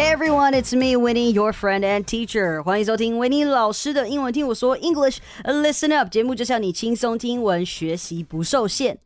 Hey everyone, it's me, Winnie, your friend and teacher. 欢迎收听维尼老师的英文听我说 English. Listen up，节目就是要你轻松听英文，学习不受限。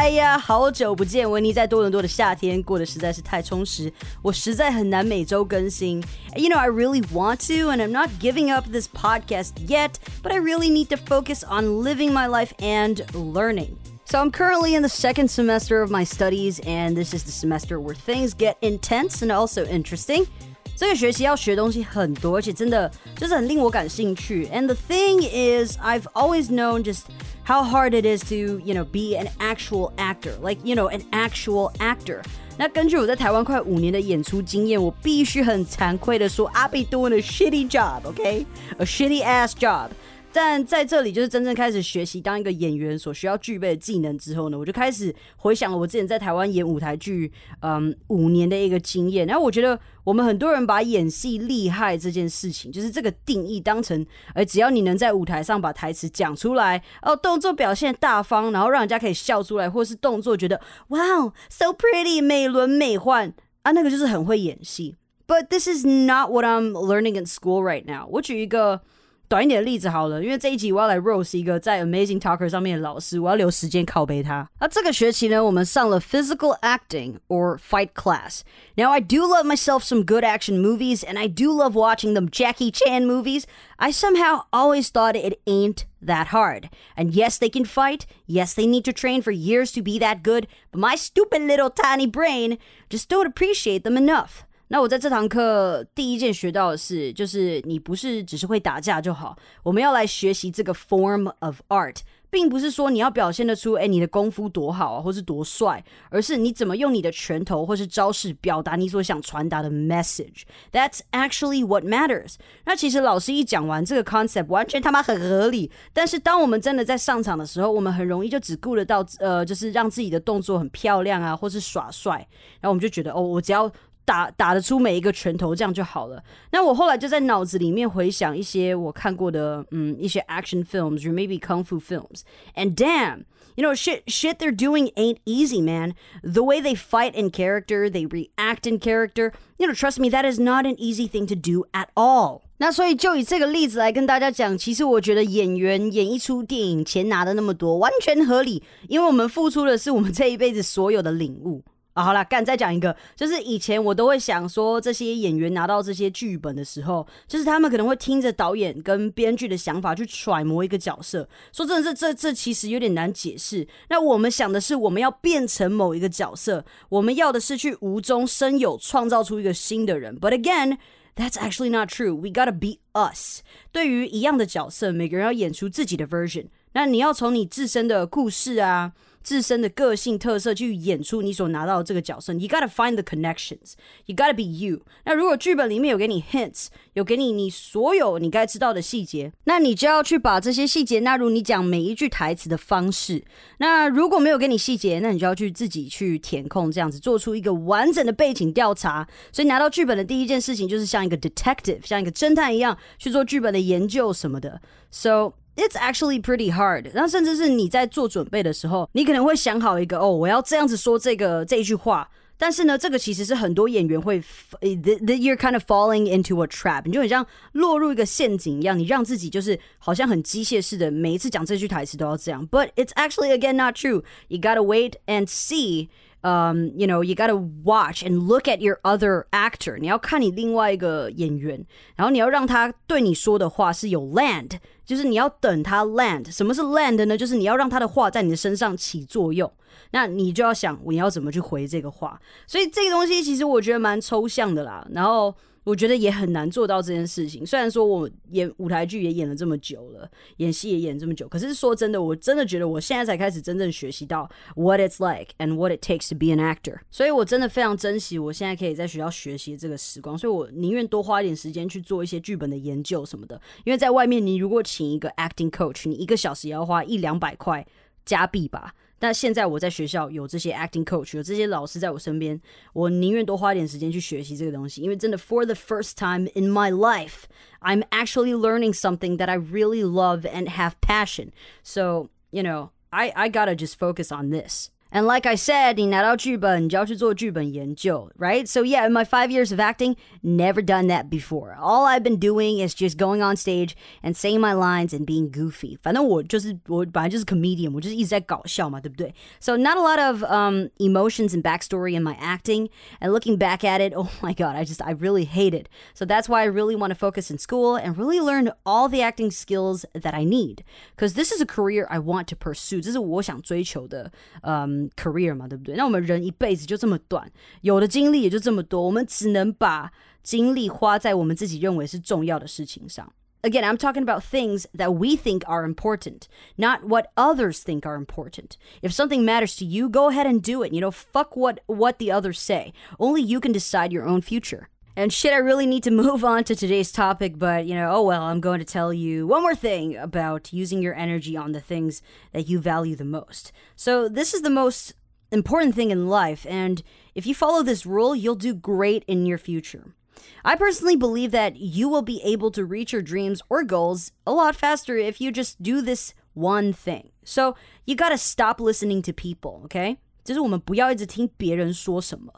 哎呀，好久不见！维尼在多伦多的夏天过得实在是太充实，我实在很难每周更新。You know, I really want to, and I'm not giving up this podcast yet, but I really need to focus on living my life and learning. So I'm currently in the second semester of my studies, and this is the semester where things get intense and also interesting. 这个学期要学东西很多，而且真的就是很令我感兴趣。And the thing is, I've always known just how hard it is to, you know, be an actual actor, like, you know, an actual actor. 那根据我在台湾快五年的演出经验，我必须很惭愧的说，I've been doing a shitty job, okay? A shitty ass job. 但在这里，就是真正开始学习当一个演员所需要具备的技能之后呢，我就开始回想了我之前在台湾演舞台剧，嗯，五年的一个经验。然后我觉得我们很多人把演戏厉害这件事情，就是这个定义当成，哎只要你能在舞台上把台词讲出来，哦，动作表现大方，然后让人家可以笑出来，或是动作觉得哇哦，so pretty，美轮美奂啊，那个就是很会演戏。But this is not what I'm learning in school right now。我举一个。短一点的例子好了，因为这一集我要来 rose 一个在 Amazing Talker 上面的老师，我要留时间拷贝他。那这个学期呢，我们上了 Physical Acting or Fight Class. Now I do love myself some good action movies, and I do love watching them Jackie Chan movies. I somehow always thought it ain't that hard. And yes, they can fight. Yes, they need to train for years to be that good. But my stupid little tiny brain just don't appreciate them enough. 那我在这堂课第一件学到的是，就是你不是只是会打架就好，我们要来学习这个 form of art，并不是说你要表现得出，哎，你的功夫多好啊，或是多帅，而是你怎么用你的拳头或是招式表达你所想传达的 message。That's actually what matters。那其实老师一讲完这个 concept，完全他妈很合理。但是当我们真的在上场的时候，我们很容易就只顾得到，呃，就是让自己的动作很漂亮啊，或是耍帅，然后我们就觉得，哦，我只要打打得出每一个拳头，这样就好了。那我后来就在脑子里面回想一些我看过的，嗯，一些 action films or maybe kung fu films. And damn, you know, shit, shit they're doing ain't easy, man. The way they fight in character, they react in character. You know, trust me, that is not an easy thing to do at all. 那所以就以这个例子来跟大家讲，其实我觉得演员演一出电影，钱拿的那么多，完全合理，因为我们付出的是我们这一辈子所有的领悟。啊，好了，干再讲一个，就是以前我都会想说，这些演员拿到这些剧本的时候，就是他们可能会听着导演跟编剧的想法去揣摩一个角色。说真的，这这这其实有点难解释。那我们想的是，我们要变成某一个角色，我们要的是去无中生有，创造出一个新的人。But again, that's actually not true. We gotta be us。对于一样的角色，每个人要演出自己的 version。那你要从你自身的故事啊。自身的个性特色去演出你所拿到的这个角色。You gotta find the connections. You gotta be you. 那如果剧本里面有给你 hints，有给你你所有你该知道的细节，那你就要去把这些细节纳入你讲每一句台词的方式。那如果没有给你细节，那你就要去自己去填空，这样子做出一个完整的背景调查。所以拿到剧本的第一件事情就是像一个 detective，像一个侦探一样去做剧本的研究什么的。So It's actually pretty hard。然后甚至是你在做准备的时候，你可能会想好一个哦，我要这样子说这个这一句话。但是呢，这个其实是很多演员会，that you're kind of falling into a trap。你就很像落入一个陷阱一样，你让自己就是好像很机械似的，每一次讲这句台词都要这样。But it's actually again not true. You gotta wait and see. 嗯 you know, you gotta watch and look at your other actor. 你要看你另外一个演员，然后你要让他对你说的话是有 land，就是你要等他 land。什么是 land 呢？就是你要让他的话在你的身上起作用。那你就要想你要怎么去回这个话。所以这个东西其实我觉得蛮抽象的啦。然后。我觉得也很难做到这件事情。虽然说我演舞台剧也演了这么久了，演戏也演这么久，可是说真的，我真的觉得我现在才开始真正学习到 what it's like and what it takes to be an actor。所以我真的非常珍惜我现在可以在学校学习这个时光。所以我宁愿多花一点时间去做一些剧本的研究什么的。因为在外面，你如果请一个 acting coach，你一个小时也要花一两百块加币吧。但现在我在学校有这些 acting coach，有这些老师在我身边，我宁愿多花点时间去学习这个东西，因为真的 for the first time in my life, I'm actually learning something that I really love and have passion. So, you know, I I gotta just focus on this. And like I said, 你拿到剧本，你就要去做剧本研究, right? So yeah, in my five years of acting, never done that before. All I've been doing is just going on stage and saying my lines and being goofy. 反正我就是我本来就是 comedian，我就是一直在搞笑嘛，对不对？So not a lot of um, emotions and backstory in my acting. And looking back at it, oh my god, I just I really hate it. So that's why I really want to focus in school and really learn all the acting skills that I need. Because this is a career I want to pursue. 这是我想追求的，嗯。 career 嘛，对不对？那我们人一辈子就这么短，有的精力也就这么多，我们只能把精力花在我们自己认为是重要的事情上。Again, I'm talking about things that we think are important, not what others think are important. If something matters to you, go ahead and do it. You know, fuck what what the others say. Only you can decide your own future. And shit, I really need to move on to today's topic, but you know, oh well, I'm going to tell you one more thing about using your energy on the things that you value the most. So, this is the most important thing in life, and if you follow this rule, you'll do great in your future. I personally believe that you will be able to reach your dreams or goals a lot faster if you just do this one thing. So, you gotta stop listening to people, okay? 就是我们不要一直听别人说什么。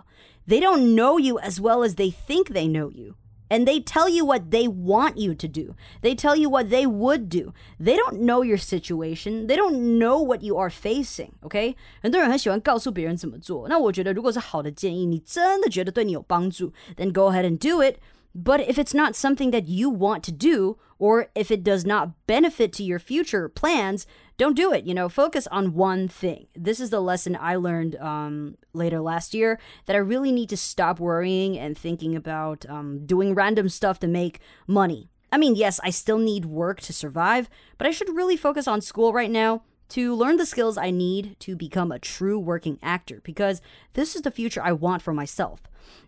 they don't know you as well as they think they know you. And they tell you what they want you to do. They tell you what they would do. They don't know your situation. They don't know what you are facing. OK，很多人很喜欢告诉别人怎么做。那我觉得，如果是好的建议，你真的觉得对你有帮助，then go ahead and do it. But if it's not something that you want to do, or if it does not benefit to your future plans, don't do it. You know, focus on one thing. This is the lesson I learned um, later last year that I really need to stop worrying and thinking about um, doing random stuff to make money. I mean, yes, I still need work to survive, but I should really focus on school right now to learn the skills I need to become a true working actor because this is the future I want for myself.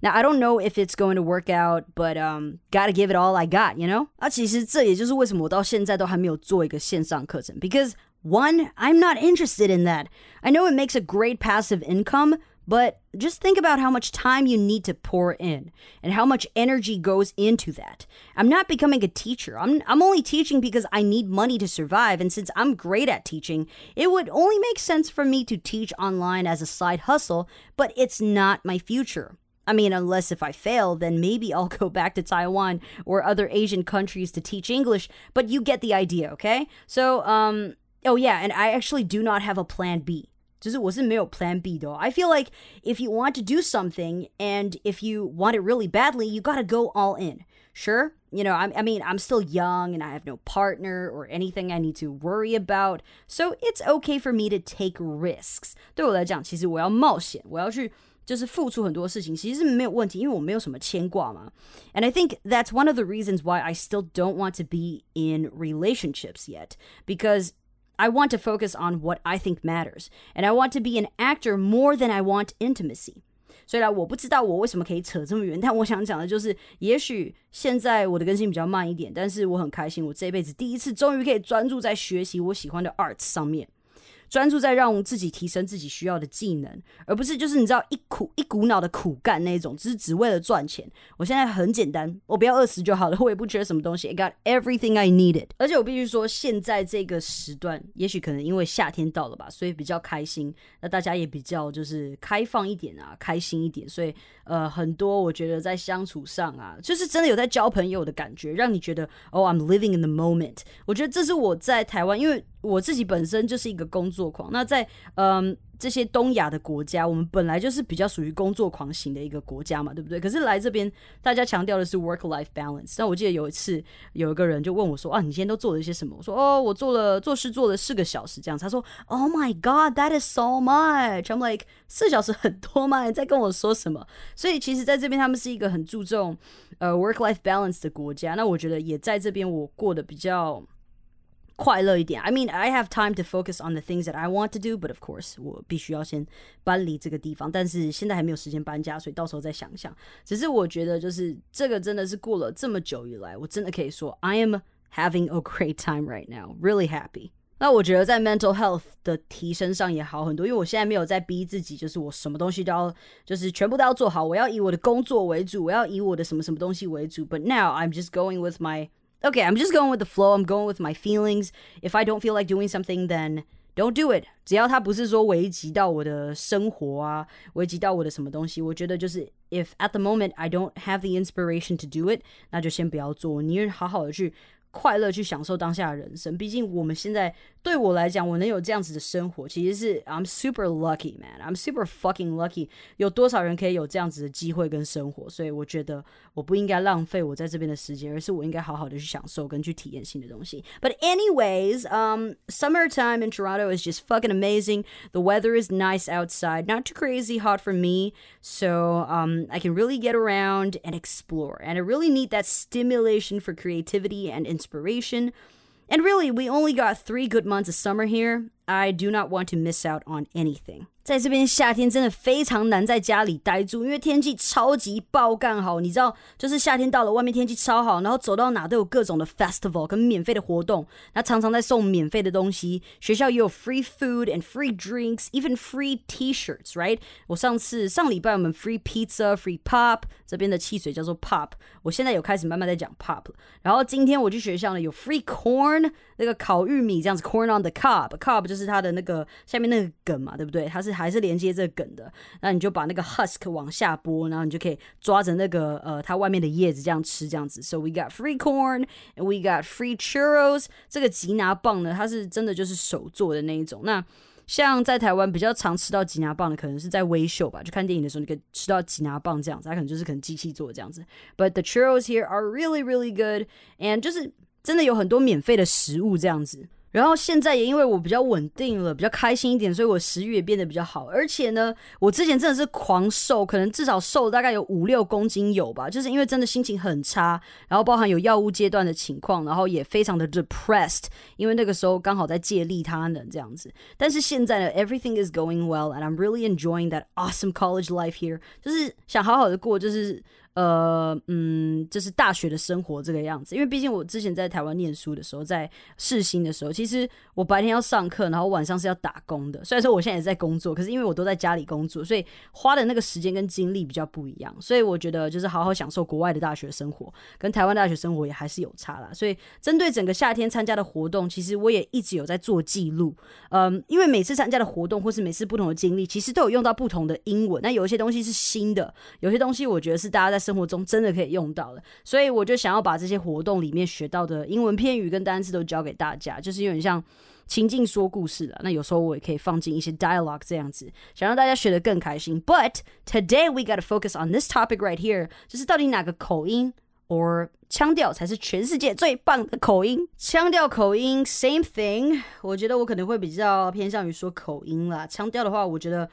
Now I don't know if it's going to work out, but um, gotta give it all I got, you know. 啊，其实这也就是为什么我到现在都还没有做一个线上课程，because one, I'm not interested in that. I know it makes a great passive income, but just think about how much time you need to pour in and how much energy goes into that. I'm not becoming a teacher. I'm, I'm only teaching because I need money to survive. And since I'm great at teaching, it would only make sense for me to teach online as a side hustle, but it's not my future. I mean, unless if I fail, then maybe I'll go back to Taiwan or other Asian countries to teach English, but you get the idea, okay? So, um, oh yeah, and I actually do not have a plan B. 就是我是没有 plan B 的、哦。I feel like if you want to do something and if you want it really badly, you gotta go all in. Sure, you know, I, I mean, I'm still young and I have no partner or anything I need to worry about, so it's okay for me to take risks. 对我来讲，其实我要冒险，我要去。就是付出很多事情，其实是没有问题，因为我没有什么牵挂嘛。And I think that's one of the reasons why I still don't want to be in relationships yet, because I want to focus on what I think matters, and I want to be an actor more than I want intimacy. 虽然我不知道我为什么可以扯这么远，但我想讲的就是，也许现在我的更新比较慢一点，但是我很开心，我这辈子第一次终于可以专注在学习我喜欢的 arts 上面。 专注在让自己提升自己需要的技能，而不是就是你知道一苦一股脑的苦干那种，只是只为了赚钱。我现在很简单，我不要饿死就好了，我也不缺什么东西。I got everything I needed。而且我必须说，现在这个时段，也许可能因为夏天到了吧，所以比较开心。那大家也比较就是开放一点啊，开心一点。所以呃，很多我觉得在相处上啊，就是真的有在交朋友的感觉，让你觉得哦，I'm living in the moment。我觉得这是我在台湾，因为。我自己本身就是一个工作狂，那在嗯这些东亚的国家，我们本来就是比较属于工作狂型的一个国家嘛，对不对？可是来这边，大家强调的是 work life balance。那我记得有一次，有一个人就问我说：“啊，你今天都做了一些什么？”我说：“哦，我做了做事做了四个小时这样。”他说：“Oh my god, that is so much。” I'm like，四小时很多吗？你在跟我说什么？所以其实在这边，他们是一个很注重呃 work life balance 的国家。那我觉得也在这边，我过得比较。快乐一点。I mean, I have time to focus on the things that I want to do, but of course，我必须要先搬离这个地方。但是现在还没有时间搬家，所以到时候再想想。只是我觉得，就是这个真的是过了这么久以来，我真的可以说，I am having a great time right now, really happy. 那我觉得在 mental health 的提升上也好很多，因为我现在没有在逼自己，就是我什么东西都要，就是全部都要做好，我要以我的工作为主，我要以我的什么什么东西为主。But now I'm just going with my okay, I'm just going with the flow. I'm going with my feelings. If I don't feel like doing something, then don't do it。只要它不是说危及到我的生活啊，危及到我的什么东西，我觉得就是 if at the moment I don't have the inspiration to do it，那就先不要做，宁愿好好的去。快乐去享受当下的人生。毕竟我们现在 对我来讲，我能有这样子的生活，其实是 I'm super lucky man. I'm super fucking lucky。有多少人可以有这样子的机会跟生活？所以我觉得我不应该浪费我在这边的时间，而是我应该好好的去享受跟去体验新的东西。But anyways, um, summertime in Toronto is just fucking amazing. The weather is nice outside, not too crazy hot for me, so um, I can really get around and explore. And I really need that stimulation for creativity and inspiration inspiration. And really, we only got three good months of summer here. I do not want to miss out on anything. 在这边夏天真的非常难在家里待住，因为天气超级爆干好。你知道，就是夏天到了，外面天气超好，然后走到哪都有各种的 festival 跟免费的活动，那常常在送免费的东西。学校也有 free food and free drinks，even free T-shirts，right？我上次上礼拜我们 free pizza，free pop，这边的汽水叫做 pop。我现在有开始慢慢在讲 pop。然后今天我去学校呢，有 free corn，那个烤玉米这样子，corn on the cob，cob 就是它的那个下面那个梗嘛，对不对？它是。还是连接这个梗的，那你就把那个 husk 往下拨，然后你就可以抓着那个呃它外面的叶子这样吃，这样子。So we got free corn and we got free churros。这个吉拿棒呢，它是真的就是手做的那一种。那像在台湾比较常吃到吉拿棒的，可能是在微秀吧，就看电影的时候你可以吃到吉拿棒这样子，它可能就是可能机器做的这样子。But the churros here are really really good and 就是真的有很多免费的食物这样子。然后现在也因为我比较稳定了，比较开心一点，所以我食欲也变得比较好。而且呢，我之前真的是狂瘦，可能至少瘦了大概有五六公斤有吧，就是因为真的心情很差，然后包含有药物阶段的情况，然后也非常的 depressed，因为那个时候刚好在借利他能这样子。但是现在呢，everything is going well and I'm really enjoying that awesome college life here，就是想好好的过，就是。呃，嗯，就是大学的生活这个样子，因为毕竟我之前在台湾念书的时候，在试新的时候，其实我白天要上课，然后晚上是要打工的。虽然说我现在也在工作，可是因为我都在家里工作，所以花的那个时间跟精力比较不一样。所以我觉得就是好好享受国外的大学生活，跟台湾大学生活也还是有差啦。所以针对整个夏天参加的活动，其实我也一直有在做记录。嗯，因为每次参加的活动或是每次不同的经历，其实都有用到不同的英文。那有一些东西是新的，有些东西我觉得是大家在生活中真的可以用到的，所以我就想要把这些活动里面学到的英文片语跟单词都教给大家，就是有点像情境说故事了。那有时候我也可以放进一些 dialogue 这样子，想让大家学得更开心。But today we got to focus on this topic right here，就是到底哪个口音 or 腔调才是全世界最棒的口音？腔调口音 same thing，我觉得我可能会比较偏向于说口音啦。腔调的话，我觉得。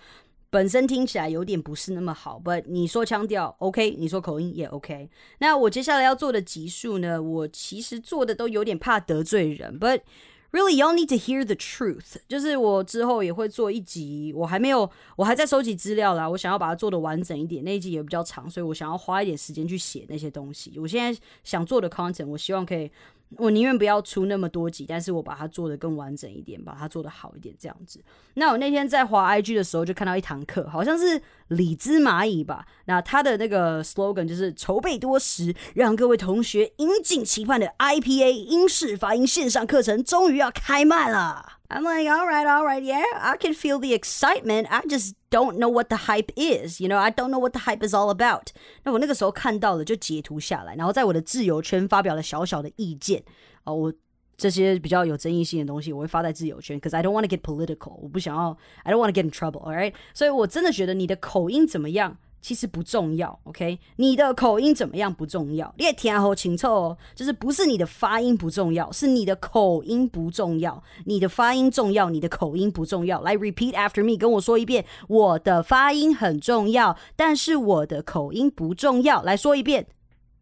本身听起来有点不是那么好，but 你说腔调 OK，你说口音也 OK。那我接下来要做的集数呢，我其实做的都有点怕得罪人，but really y'all need to hear the truth。就是我之后也会做一集，我还没有，我还在收集资料啦，我想要把它做的完整一点，那一集也比较长，所以我想要花一点时间去写那些东西。我现在想做的 content，我希望可以。我宁愿不要出那么多集，但是我把它做的更完整一点，把它做的好一点，这样子。那我那天在滑 IG 的时候，就看到一堂课，好像是李兹蚂蚁吧。那他的那个 slogan 就是筹备多时，让各位同学引颈期盼的 IPA 英式发音线上课程终于要开卖了。I'm like, all right, all right, yeah, I can feel the excitement. I just don't know what the hype is. You know, I don't know what the hype is all about. 那我那个时候看到了，就截图下来，然后在我的自由圈发表了小小的意见。哦，我这些比较有争议性的东西，我会发在自由圈，cause I don't want to get political。我不想要，I don't want to get in trouble. All right，所以我真的觉得你的口音怎么样？ 其实不重要，OK？你的口音怎么样不重要，你也听好清楚哦。就是不是你的发音不重要，是你的口音不重要。你的发音重要，你的口音不重要。来，repeat after me，跟我说一遍。我的发音很重要，但是我的口音不重要。来说一遍。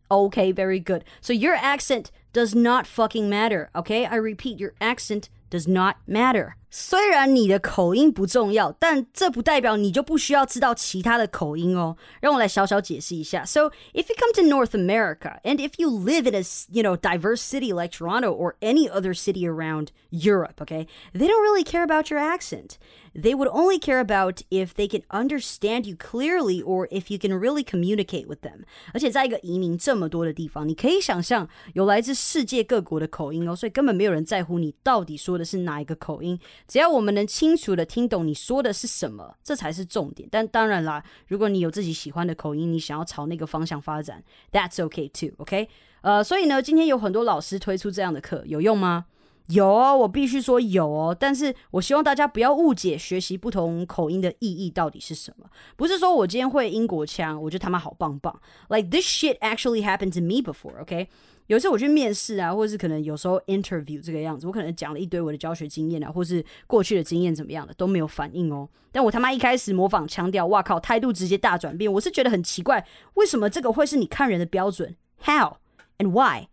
OK，very good. So your accent does not fucking matter. OK，I repeat，your accent does not matter. 虽然你的口音不重要，但这不代表你就不需要知道其他的口音哦。让我来小小解释一下。So if you come to North America and if you live in a you know diverse city like Toronto or any other city around Europe, okay, they don't really care about your accent. They would only care about if they can understand you clearly or if you can really communicate with them. 而且在一个移民这么多的地方，你可以想象有来自世界各国的口音哦，所以根本没有人在乎你到底说的是哪一个口音， 只要我们能清楚的听懂你说的是什么，这才是重点。但当然啦，如果你有自己喜欢的口音，你想要朝那个方向发展，That's okay too. OK，呃，所以呢，今天有很多老师推出这样的课，有用吗？有哦，我必须说有哦，但是我希望大家不要误解学习不同口音的意义到底是什么。不是说我今天会英国腔，我觉得他妈好棒棒。Like this shit actually happened to me before, OK？有一次我去面试啊，或者是可能有时候 interview 这个样子，我可能讲了一堆我的教学经验啊，或是过去的经验怎么样的都没有反应哦。但我他妈一开始模仿强调，哇靠，态度直接大转变。我是觉得很奇怪，为什么这个会是你看人的标准？How and why？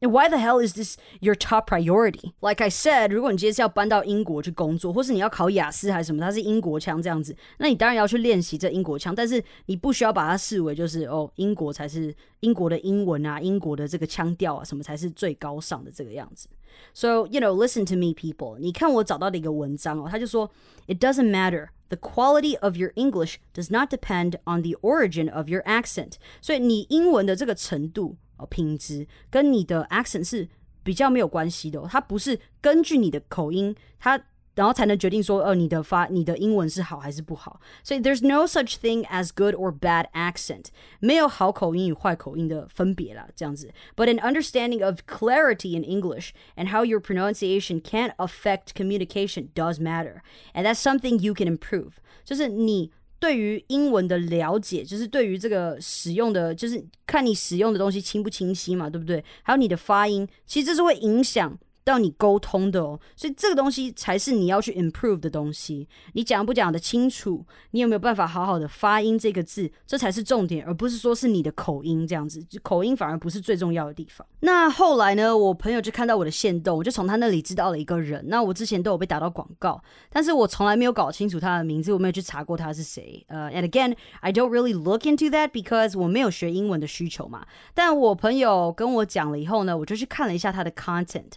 why？And why the hell is this your top priority? Like I said，如果你今天是要搬到英国去工作，或是你要考雅思还是什么，它是英国腔这样子，那你当然要去练习这英国腔，但是你不需要把它视为就是哦，英国才是英国的英文啊，英国的这个腔调啊，什么才是最高尚的这个样子。So you know, listen to me, people. 你看我找到的一个文章哦，他就说，It doesn't matter. The quality of your English does not depend on the origin of your accent. 所以你英文的这个程度。 品质跟你的 accent 是比较没有关系的、哦，它不是根据你的口音，它然后才能决定说，呃，你的发你的英文是好还是不好。所以 there's no such thing as good or bad accent，没有好口音与坏口音的分别啦，这样子。But an understanding of clarity in English and how your pronunciation can affect communication does matter, and that's something you can improve。就是你 对于英文的了解，就是对于这个使用的，就是看你使用的东西清不清晰嘛，对不对？还有你的发音，其实这是会影响。到你沟通的哦，所以这个东西才是你要去 improve 的东西。你讲不讲得清楚，你有没有办法好好的发音这个字，这才是重点，而不是说是你的口音这样子。口音反而不是最重要的地方。那后来呢，我朋友就看到我的线动，我就从他那里知道了一个人。那我之前都有被打到广告，但是我从来没有搞清楚他的名字，我没有去查过他是谁。呃，and again I don't really look into that because 我没有学英文的需求嘛。但我朋友跟我讲了以后呢，我就去看了一下他的 content。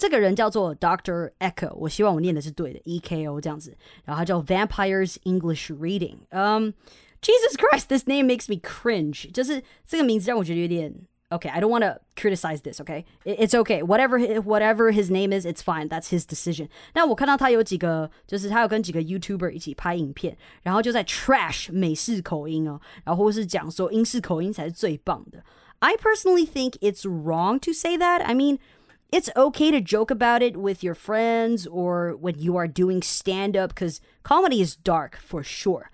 这个人叫做 Doctor Echo，我希望我念的是对的，E K O 这样子。然后他叫 Vampires English Reading。嗯，Jesus Christ，this name makes me cringe。就是这个名字让我觉得有点 Okay, I don't want to criticize this. Okay, it's okay. Whatever whatever his name is, it's fine. That's his decision. 那我看到他有几个，就是他有跟几个 YouTuber 一起拍影片，然后就在 trash 美式口音哦，然后或是讲说英式口音才是最棒的。I personally think it's wrong to say that. I mean it's okay to joke about it with your friends or when you are doing stand up because comedy is dark for sure.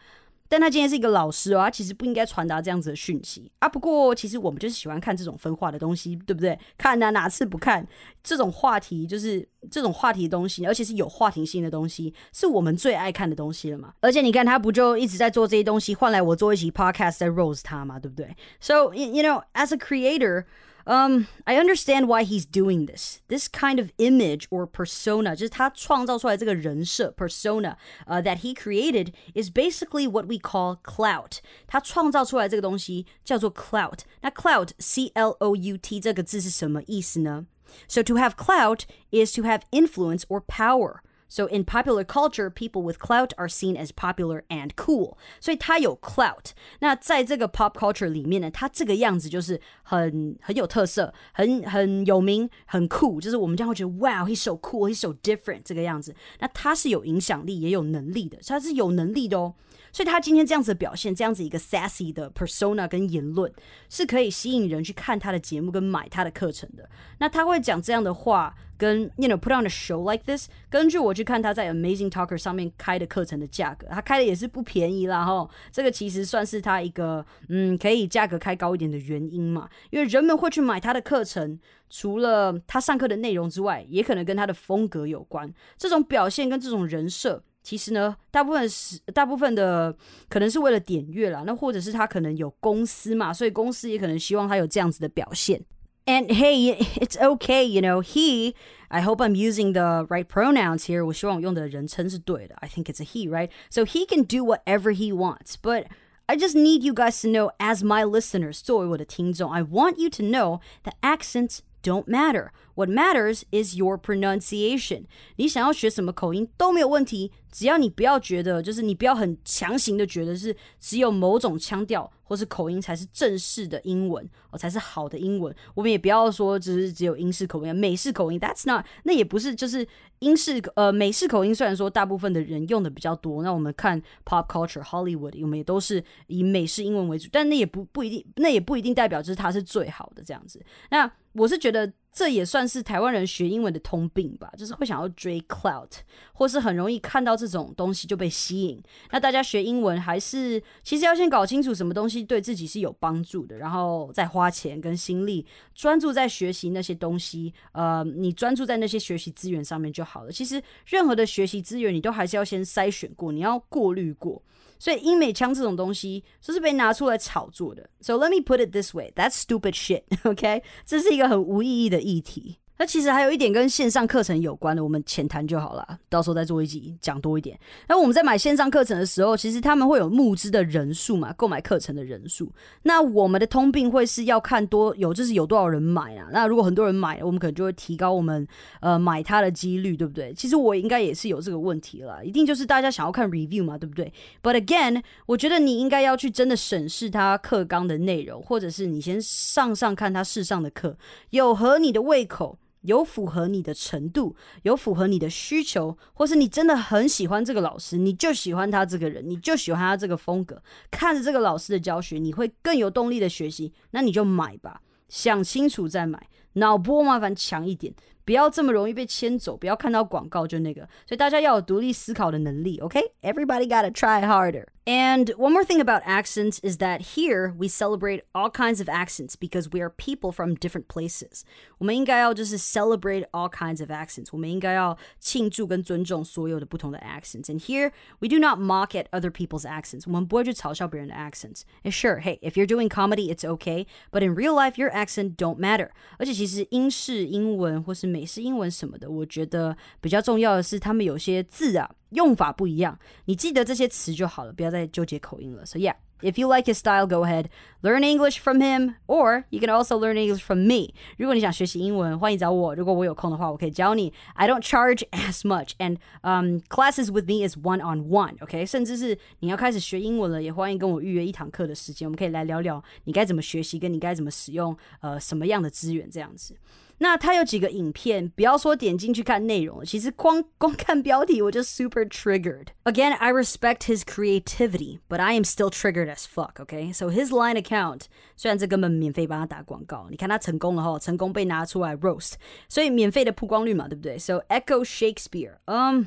但他今天是一个老师哦，他其实不应该传达这样子的讯息啊。不过其实我们就是喜欢看这种分化的东西，对不对？看啊，哪次不看？这种话题就是这种话题的东西，而且是有话题性的东西，是我们最爱看的东西了嘛。而且你看，他不就一直在做这些东西，换来我做一期 podcast 在 rose 他嘛，对不对？So you know, as a creator. Um, I understand why he's doing this. This kind of image or persona, 就是他创造出来这个人设 persona, uh, that he created is basically what we call clout. 他创造出来这个东西叫做 clout. 那 clout, C L O U T 这个字是什么意思呢？So to have clout is to have influence or power. So in popular culture, people with clout are seen as popular and cool. 所以他有 clout。那在这个 pop culture 里面呢，他这个样子就是很很有特色，很很有名，很酷。就是我们将会觉得，Wow，he's so cool，he's so different 这个样子。那他是有影响力，也有能力的，他是有能力的哦。 所以他今天这样子的表现，这样子一个 sassy 的 persona 跟言论，是可以吸引人去看他的节目跟买他的课程的。那他会讲这样的话，跟 you know put on a show like this。根据我去看他在 Amazing Talker 上面开的课程的价格，他开的也是不便宜啦哈。这个其实算是他一个嗯可以价格开高一点的原因嘛，因为人们会去买他的课程，除了他上课的内容之外，也可能跟他的风格有关。这种表现跟这种人设。其实呢，大部分是大部分的可能是为了点阅啦，那或者是他可能有公司嘛，所以公司也可能希望他有这样子的表现。And hey, it's okay, you know, he I hope I'm using the right pronouns here. 我希望我用的人称是对的。I think it's a he, right? So he can do whatever he wants, but I just need you guys to know, as my listeners, 作为我的听众, I want you to know that accents don't matter. What matters is your pronunciation. 你想要学什么口音都没有问题，只要你不要觉得，就是你不要很强行的觉得是只有某种腔调或是口音才是正式的英文哦，才是好的英文。我们也不要说只是只有英式口音、美式口音，That's not，那也不是就是英式呃美式口音。虽然说大部分的人用的比较多，那我们看 pop culture Hollywood，我们也都是以美式英文为主，但那也不不一定，那也不一定代表就是它是最好的这样子。那我是觉得。这也算是台湾人学英文的通病吧，就是会想要追 clout，或是很容易看到这种东西就被吸引。那大家学英文还是其实要先搞清楚什么东西对自己是有帮助的，然后再花钱跟心力专注在学习那些东西。呃，你专注在那些学习资源上面就好了。其实任何的学习资源，你都还是要先筛选过，你要过滤过。所以英美腔这种东西就是被拿出来炒作的。So let me put it this way: that's stupid shit. OK，这是一个很无意义的议题。那其实还有一点跟线上课程有关的，我们浅谈就好了，到时候再做一集讲多一点。那我们在买线上课程的时候，其实他们会有募资的人数嘛，购买课程的人数。那我们的通病会是要看多有，就是有多少人买啊。那如果很多人买，我们可能就会提高我们呃买它的几率，对不对？其实我应该也是有这个问题了，一定就是大家想要看 review 嘛，对不对？But again，我觉得你应该要去真的审视它课纲的内容，或者是你先上上看他试上的课，有合你的胃口。有符合你的程度，有符合你的需求，或是你真的很喜欢这个老师，你就喜欢他这个人，你就喜欢他这个风格，看着这个老师的教学，你会更有动力的学习，那你就买吧，想清楚再买，脑波麻烦强一点。不要这么容易被牵走，不要看到广告就那个，所以大家要有独立思考的能力，OK？Everybody gotta try harder. And one more thing about accents is that here we celebrate all kinds of accents because we are people from different places. 我们应该要就是 celebrate all kinds of accents. 我们应该要庆祝跟尊重所有的不同的 accents. And here we do not mock at other people's accents. 我们不会去嘲笑别人的 accents. And sure, hey, if you're doing comedy, it's okay. But in real life, your accent don't matter. 而且其实英式英文或是美式英文什么的，我觉得比较重要的是，他们有些字啊 用法不一样，你记得这些词就好了，不要再纠结口音了。So yeah. If you like his style, go ahead, learn English from him, or you can also learn English from me. 如果你想学习英文，欢迎找我。如果我有空的话，我可以教你。I don't charge as much, and um, classes with me is one on one. OK，甚至是你要开始学英文了，也欢迎跟我预约一堂课的时间，我们可以来聊聊你该怎么学习，跟你该怎么使用呃什么样的资源这样子。 那它有几个影片，不要说点进去看内容，其实光光看标题我就 super triggered. Again, I respect his creativity, but I am still triggered as fuck. Okay, so his line account 虽然这根本免费帮他打广告，你看他成功了哈，成功被拿出来 roast，所以免费的曝光率嘛，对不对？So Echo Shakespeare, um.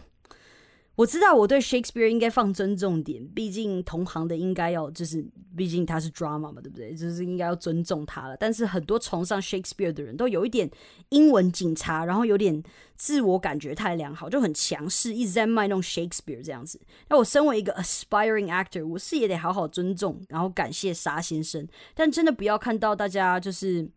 我知道我对 Shakespeare 应该放尊重点，毕竟同行的应该要就是，毕竟他是 drama 嘛，对不对？就是应该要尊重他了。但是很多崇尚 Shakespeare 的人都有一点英文警察，然后有点自我感觉太良好，就很强势，一直在卖弄 Shakespeare 这样子。那我身为一个 aspiring actor，我是也得好好尊重，然后感谢沙先生。但真的不要看到大家就是。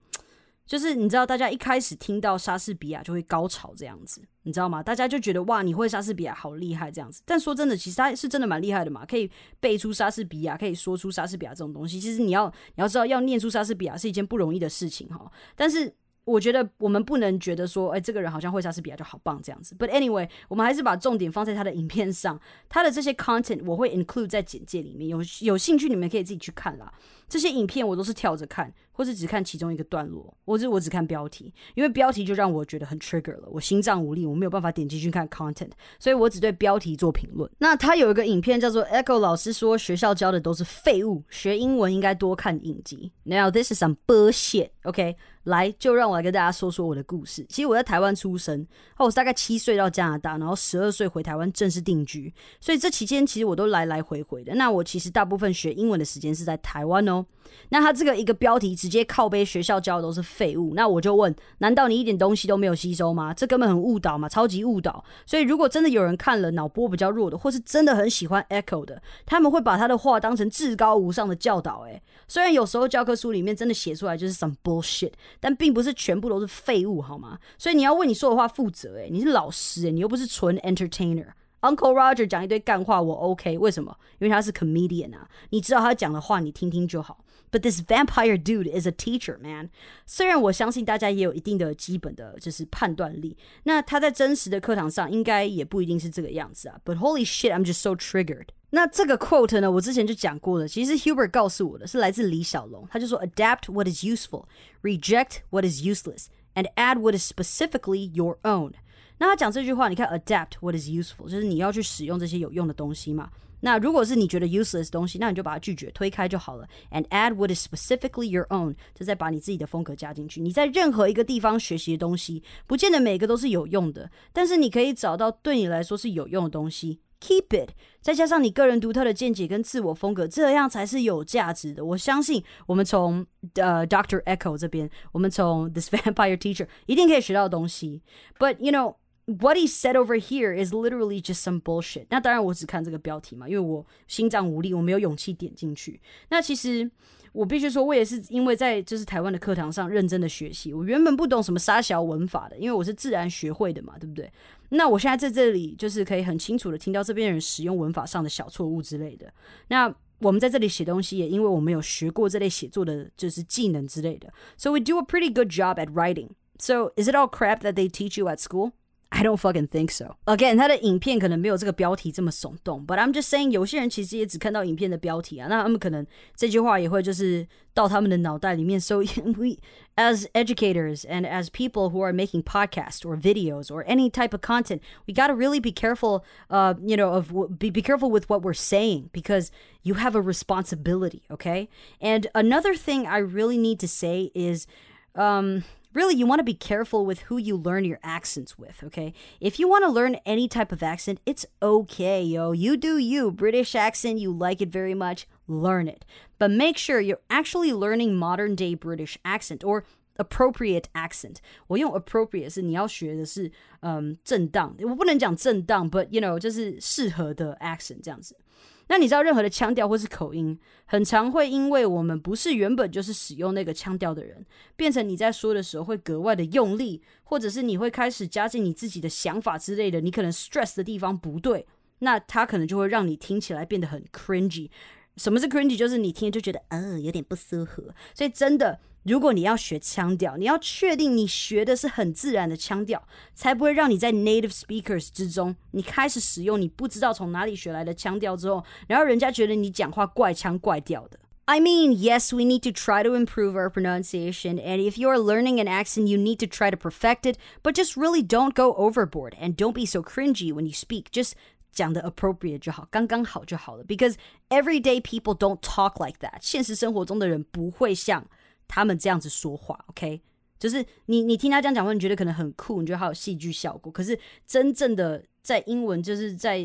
就是你知道，大家一开始听到莎士比亚就会高潮这样子，你知道吗？大家就觉得哇，你会莎士比亚好厉害这样子。但说真的，其实他是真的蛮厉害的嘛，可以背出莎士比亚，可以说出莎士比亚这种东西。其实你要你要知道，要念出莎士比亚是一件不容易的事情哈。但是。我觉得我们不能觉得说，哎，这个人好像会莎士比亚就好棒这样子。But anyway，我们还是把重点放在他的影片上，他的这些 content 我会 include 在简介里面。有有兴趣你们可以自己去看啦。这些影片我都是跳着看，或是只看其中一个段落，或者我只看标题，因为标题就让我觉得很 trigger 了，我心脏无力，我没有办法点进去看 content，所以我只对标题做评论。那他有一个影片叫做 Echo 老师说学校教的都是废物，学英文应该多看影集。Now this is some bullshit OK，来，就让我来跟大家说说我的故事。其实我在台湾出生，我是大概七岁到加拿大，然后十二岁回台湾正式定居，所以这期间其实我都来来回回的。那我其实大部分学英文的时间是在台湾哦。那他这个一个标题直接靠背学校教的都是废物，那我就问，难道你一点东西都没有吸收吗？这根本很误导嘛，超级误导。所以如果真的有人看了脑波比较弱的，或是真的很喜欢 Echo 的，他们会把他的话当成至高无上的教导。诶，虽然有时候教科书里面真的写出来就是 some bullshit，但并不是全部都是废物，好吗？所以你要为你说的话负责。诶，你是老师，诶，你又不是纯 entertainer。Uncle Roger 讲一堆干话，我 OK，为什么？因为他是 comedian 啊，你知道他讲的话，你听听就好。But this vampire dude is a teacher, man。虽然我相信大家也有一定的基本的就是判断力，那他在真实的课堂上应该也不一定是这个样子啊。But holy shit, I'm just so triggered。 那这个 quote 呢，我之前就讲过了。其实 Hubert 告诉我的是来自李小龙，他就说 Adapt what is useful, reject what is useless, and add what is specifically your own。那他讲这句话，你看 adapt what is useful，就是你要去使用这些有用的东西嘛。那如果是你觉得 useless 东西，那你就把它拒绝推开就好了。And add what is specifically your own，就再把你自己的风格加进去。你在任何一个地方学习的东西，不见得每个都是有用的，但是你可以找到对你来说是有用的东西。Keep it，再加上你个人独特的见解跟自我风格，这样才是有价值的。我相信我们从呃 Doctor Echo 这边，我们从 This Vampire Teacher 一定可以学到东西。But you know。what he said over here is literally just some bullshit。那当然我只看这个标题嘛，因为我心脏无力，我没有勇气点进去。那其实我必须说，我也是因为在就是台湾的课堂上认真的学习。我原本不懂什么沙小文法的，因为我是自然学会的嘛，对不对？那我现在在这里就是可以很清楚的听到这边人使用文法上的小错误之类的。那我们在这里写东西，也因为我们有学过这类写作的就是技能之类的。So we do a pretty good job at writing. So is it all crap that they teach you at school? I don't fucking think so. Again，他的影片可能没有这个标题这么耸动，But I'm just saying，有些人其实也只看到影片的标题啊，那他们可能这句话也会就是到他们的脑袋里面。So we, as educators and as people who are making podcasts or videos or any type of content, we got to really be careful. Uh, you know, of be be careful with what we're saying because you have a responsibility. Okay, and another thing I really need to say is, um really you want to be careful with who you learn your accents with, okay? If you want to learn any type of accent, it's okay, yo. You do you. British accent, you like it very much, learn it. But make sure you're actually learning modern day British accent or appropriate accent。我用 appropriate 是你要学的是嗯正当，我不能讲正当，but you know 就是适合的 accent 这样子。 那你知道任何的腔调或是口音，很常会因为我们不是原本就是使用那个腔调的人，变成你在说的时候会格外的用力，或者是你会开始加进你自己的想法之类的，你可能 stress 的地方不对，那它可能就会让你听起来变得很 cringy。什么是 cringy？就是你听就觉得呃有点不适合，所以真的。如果你要学腔调，你要确定你学的是很自然的腔调，才不会让你在 native speakers 之中，你开始使用你不知道从哪里学来的腔调之后，然后人家觉得你讲话怪腔怪调的。I mean, yes, we need to try to improve our pronunciation, and if you are learning an accent, you need to try to perfect it, but just really don't go overboard and don't be so cringy when you speak. Just 讲的 appropriate 就好，刚刚好就好了。Because everyday people don't talk like that. 现实生活中的人不会像他们这样子说话，OK，就是你你听他这样讲话，你觉得可能很酷，你觉得好有戏剧效果。可是真正的在英文，就是在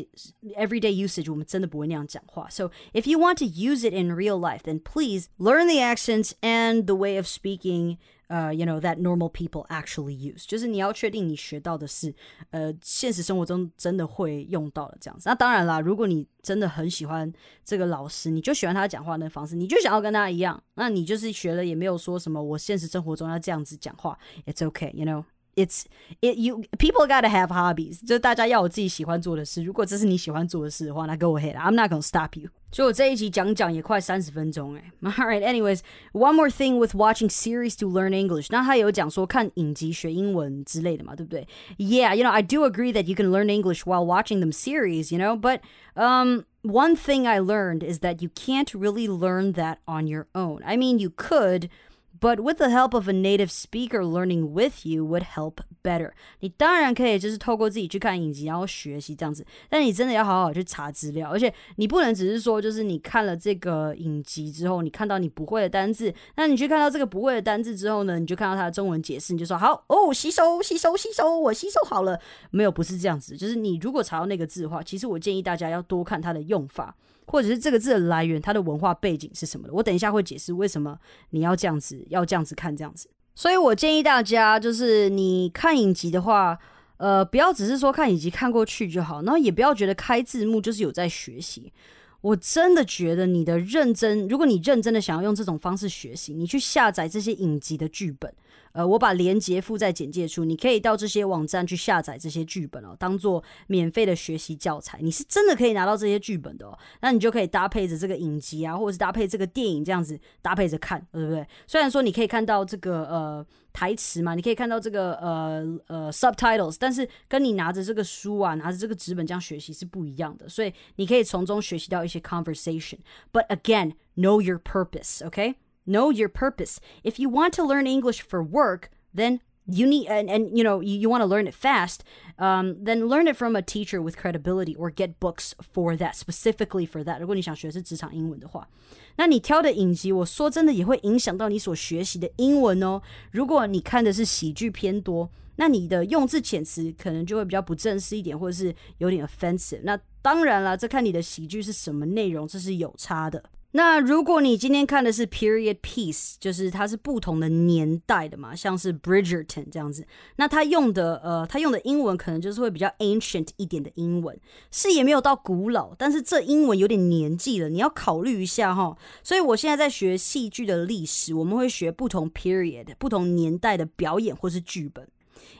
everyday usage，我们真的不会那样讲话。So if you want to use it in real life, then please learn the accents and the way of speaking 呃，you know that normal people actually use，就是你要确定你学到的是，呃，现实生活中真的会用到的这样子。那当然啦，如果你真的很喜欢这个老师，你就喜欢他讲话那方式，你就想要跟他一样，那你就是学了也没有说什么，我现实生活中要这样子讲话，it's okay，you know。 it's it you people gotta have hobbies，就是大家要有自己喜欢做的事。如果这是你喜欢做的事的话，那 go ahead. I'm not gonna stop you. 所以我这一集讲讲也快三十分钟哎。Alright, anyways, one more thing with watching series to learn English. 那他有讲说看影集学英文之类的嘛，对不对？Yeah, you know I do agree that you can learn English while watching them series, you know, but um. One thing I learned is that you can't really learn that on your own. I mean, you could, but with the help of a native speaker learning with you would help better。你当然可以就是透过自己去看影集，然后学习这样子，但你真的要好好去查资料，而且你不能只是说就是你看了这个影集之后，你看到你不会的单字，那你去看到这个不会的单字之后呢，你就看到它的中文解释，你就说好哦，吸收吸收吸收，我吸收好了。没有，不是这样子，就是你如果查到那个字的话，其实我建议大家要多看它的用法。或者是这个字的来源，它的文化背景是什么的。我等一下会解释为什么你要这样子，要这样子看这样子。所以我建议大家，就是你看影集的话，呃，不要只是说看影集看过去就好，然后也不要觉得开字幕就是有在学习。我真的觉得你的认真，如果你认真的想要用这种方式学习，你去下载这些影集的剧本。呃，我把链接附在简介处，你可以到这些网站去下载这些剧本哦，当做免费的学习教材。你是真的可以拿到这些剧本的哦，那你就可以搭配着这个影集啊，或者是搭配这个电影这样子搭配着看，对不对？虽然说你可以看到这个呃台词嘛，你可以看到这个呃呃 subtitles，但是跟你拿着这个书啊，拿着这个纸本这样学习是不一样的。所以你可以从中学习到一些 conversation。But again, know your purpose, okay? know your purpose. If you want to learn English for work, then you need and, and you know you, you want to learn it fast um, then learn it from a teacher with credibility or get books for that specifically for that 如果你想学的是职场英文的话那你挑的影集我说真的也会影响到你所学习的英文哦如果你看的是喜剧偏多那你的用字遣词可能就会比较不正式一点或者是有点 offensive 那当然了这看你的喜剧是什么内容这是有差的 那如果你今天看的是 period piece，就是它是不同的年代的嘛，像是 Bridgerton 这样子，那它用的呃，它用的英文可能就是会比较 ancient 一点的英文，是也没有到古老，但是这英文有点年纪了，你要考虑一下哈。所以我现在在学戏剧的历史，我们会学不同 period、不同年代的表演或是剧本。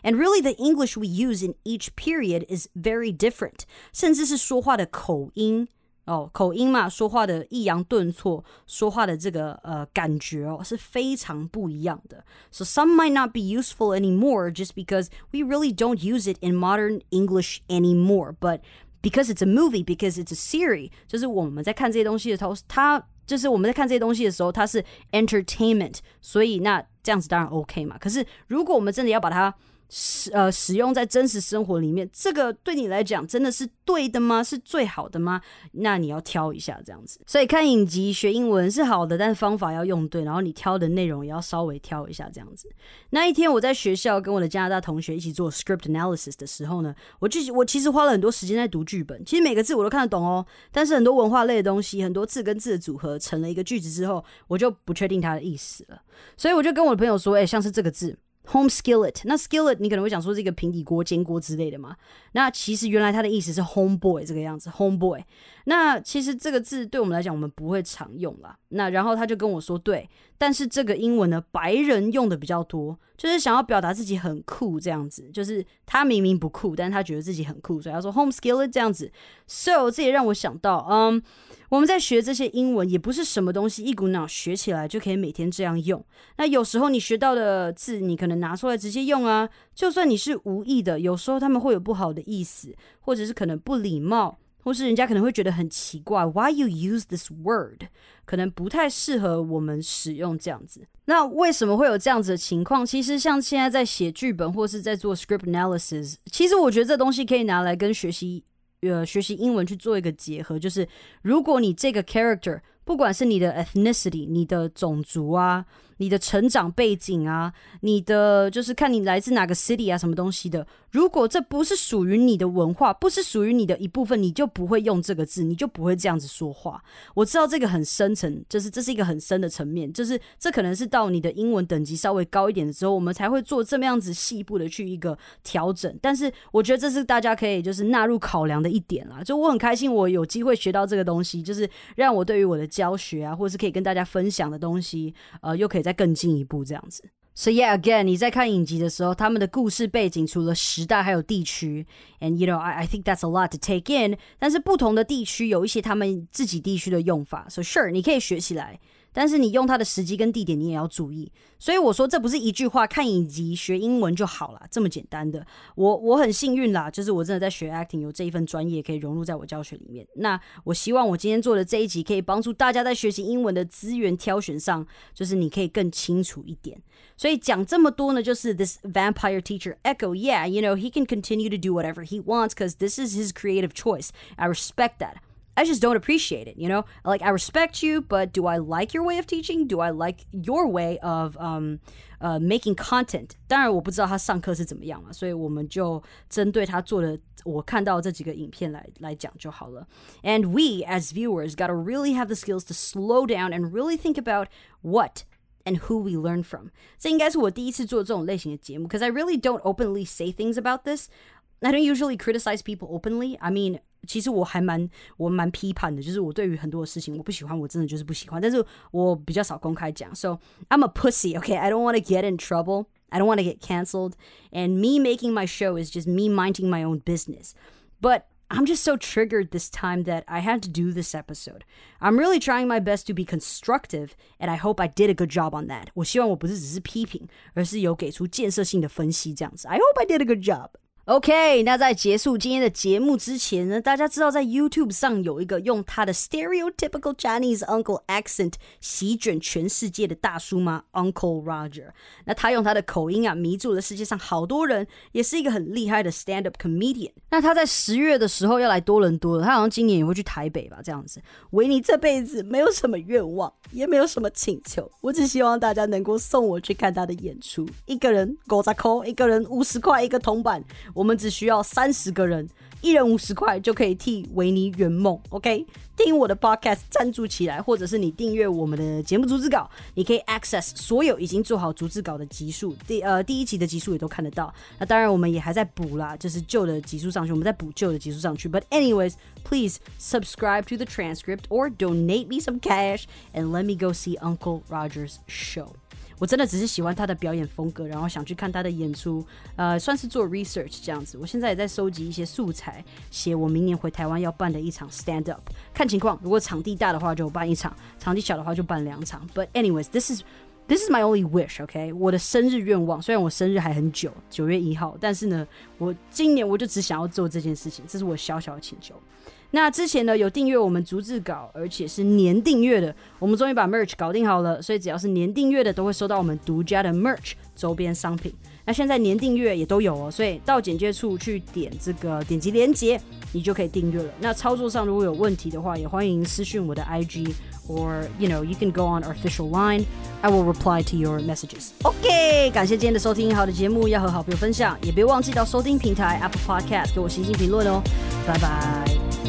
And really, the English we use in each period is very different，甚至是说话的口音。哦，口音嘛，说话的抑扬顿挫，说话的这个呃感觉哦，是非常不一样的。So some might not be useful anymore just because we really don't use it in modern English anymore. But because it's a movie, because it's a series，就是我们在看这些东西的时候，它就是我们在看这些东西的时候，它是 entertainment，所以那这样子当然 OK 嘛。可是如果我们真的要把它使呃使用在真实生活里面，这个对你来讲真的是对的吗？是最好的吗？那你要挑一下这样子。所以看影集学英文是好的，但是方法要用对，然后你挑的内容也要稍微挑一下这样子。那一天我在学校跟我的加拿大同学一起做 script analysis 的时候呢，我就我其实花了很多时间在读剧本，其实每个字我都看得懂哦，但是很多文化类的东西，很多字跟字的组合成了一个句子之后，我就不确定它的意思了。所以我就跟我的朋友说，哎，像是这个字。Home skillet，那 skillet 你可能会想说这个平底锅、煎锅之类的嘛？那其实原来它的意思是 home boy 这个样子，home boy。那其实这个字对我们来讲，我们不会常用啦。那然后他就跟我说，对，但是这个英文呢，白人用的比较多，就是想要表达自己很酷这样子。就是他明明不酷，但是他觉得自己很酷，所以他说 home skillet 这样子。So 这也让我想到，嗯。我们在学这些英文，也不是什么东西一股脑学起来就可以每天这样用。那有时候你学到的字，你可能拿出来直接用啊。就算你是无意的，有时候他们会有不好的意思，或者是可能不礼貌，或是人家可能会觉得很奇怪，Why you use this word？可能不太适合我们使用这样子。那为什么会有这样子的情况？其实像现在在写剧本或是在做 script analysis，其实我觉得这东西可以拿来跟学习。呃，学习英文去做一个结合，就是如果你这个 character，不管是你的 ethnicity，你的种族啊。你的成长背景啊，你的就是看你来自哪个 city 啊，什么东西的。如果这不是属于你的文化，不是属于你的一部分，你就不会用这个字，你就不会这样子说话。我知道这个很深层，就是这是一个很深的层面，就是这可能是到你的英文等级稍微高一点的时候，我们才会做这么样子细部的去一个调整。但是我觉得这是大家可以就是纳入考量的一点啦。就我很开心，我有机会学到这个东西，就是让我对于我的教学啊，或者是可以跟大家分享的东西，呃，又可以在。再更进一步这样子。So yeah, again，你在看影集的时候，他们的故事背景除了时代还有地区，and you know I I think that's a lot to take in。但是不同的地区有一些他们自己地区的用法，so sure 你可以学起来。但是你用它的时机跟地点，你也要注意。所以我说，这不是一句话看影集学英文就好了，这么简单的。我我很幸运啦，就是我真的在学 acting，有这一份专业可以融入在我教学里面。那我希望我今天做的这一集可以帮助大家在学习英文的资源挑选上，就是你可以更清楚一点。所以讲这么多呢，就是 this vampire teacher Echo，yeah，you know he can continue to do whatever he wants because this is his creative choice. I respect that. I just don't appreciate it. You know, like I respect you, but do I like your way of teaching? Do I like your way of um uh making content？当然我不知道他上课是怎么样嘛，所以我们就针对他做的我看到这几个影片来来讲就好了。And we as viewers got to really have the skills to slow down and really think about what and who we learn from. 这应该是我第一次做这种类型的节目，because I really don't openly say things about this. I don't usually criticize people openly. I mean, 其实我还蛮我蛮批判的，就是我对于很多的事情我不喜欢，我真的就是不喜欢，但是我比较少公开讲。So I'm a pussy, okay? I don't want to get in trouble. I don't want to get canceled. And me making my show is just me minding my own business. But I'm just so triggered this time that I had to do this episode. I'm really trying my best to be constructive, and I hope I did a good job on that. 我希望我不是只是批评，而是有给出建设性的分析，这样子。I hope I did a good job. OK，那在结束今天的节目之前呢，大家知道在 YouTube 上有一个用他的 stereotypical Chinese uncle accent 席卷全世界的大叔吗？Uncle Roger。那他用他的口音啊，迷住了世界上好多人，也是一个很厉害的 stand up comedian。那他在十月的时候要来多伦多了，他好像今年也会去台北吧，这样子。维尼这辈子没有什么愿望，也没有什么请求，我只希望大家能够送我去看他的演出，一个人狗杂扣，一个人五十块一个铜板。我们只需要三十个人，一人五十块就可以替维尼圆梦。OK，听我的 Podcast 赞助起来，或者是你订阅我们的节目逐字稿，你可以 access 所有已经做好逐字稿的集数。第呃第一集的集数也都看得到。那当然我们也还在补啦，就是旧的集数上去，我们在补旧的集数上去。But anyways, please subscribe to the transcript or donate me some cash and let me go see Uncle Roger's show. 我真的只是喜欢他的表演风格，然后想去看他的演出，呃，算是做 research 这样子。我现在也在收集一些素材，写我明年回台湾要办的一场 stand up，看情况，如果场地大的话就办一场，场地小的话就办两场。But anyways, this is this is my only wish, OK？我的生日愿望，虽然我生日还很久，九月一号，但是呢，我今年我就只想要做这件事情，这是我小小的请求。那之前呢，有订阅我们逐字稿，而且是年订阅的，我们终于把 merch 搞定好了，所以只要是年订阅的，都会收到我们独家的 merch 周边商品。那现在年订阅也都有哦，所以到简介处去点这个点击连接，你就可以订阅了。那操作上如果有问题的话，也欢迎私讯我的 IG，or you know you can go on our official line，I will reply to your messages。OK，感谢今天的收听，好的节目要和好朋友分享，也别忘记到收听平台 Apple Podcast 给我星星评论哦，拜拜。